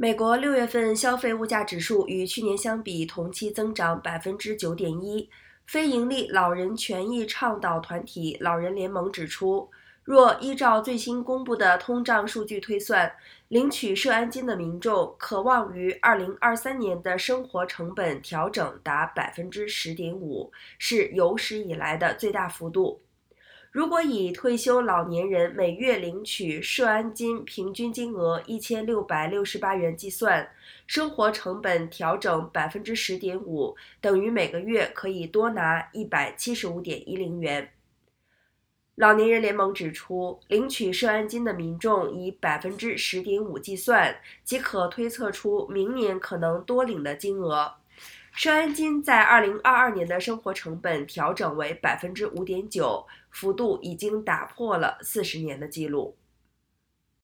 美国六月份消费物价指数与去年相比同期增长百分之九点一。非营利老人权益倡导团体老人联盟指出，若依照最新公布的通胀数据推算，领取社安金的民众可望于二零二三年的生活成本调整达百分之十点五，是有史以来的最大幅度。如果以退休老年人每月领取社安金平均金额一千六百六十八元计算，生活成本调整百分之十点五，等于每个月可以多拿一百七十五点一零元。老年人联盟指出，领取社安金的民众以百分之十点五计算，即可推测出明年可能多领的金额。社安金在二零二二年的生活成本调整为百分之五点九，幅度已经打破了四十年的记录。